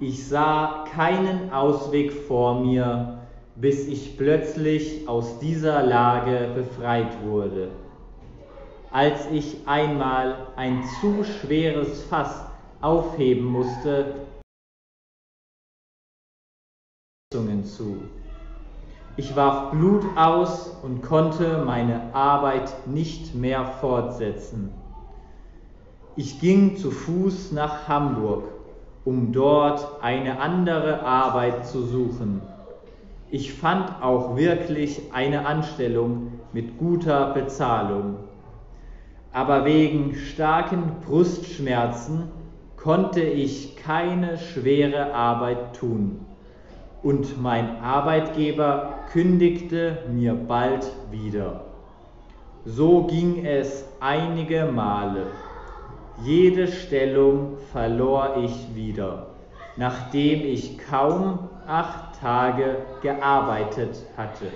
Ich sah keinen Ausweg vor mir, bis ich plötzlich aus dieser Lage befreit wurde. Als ich einmal ein zu schweres Fass aufheben musste, zu. Ich warf Blut aus und konnte meine Arbeit nicht mehr fortsetzen. Ich ging zu Fuß nach Hamburg, um dort eine andere Arbeit zu suchen. Ich fand auch wirklich eine Anstellung mit guter Bezahlung. Aber wegen starken Brustschmerzen konnte ich keine schwere Arbeit tun und mein Arbeitgeber kündigte mir bald wieder. So ging es einige Male. Jede Stellung verlor ich wieder, nachdem ich kaum acht Tage gearbeitet hatte.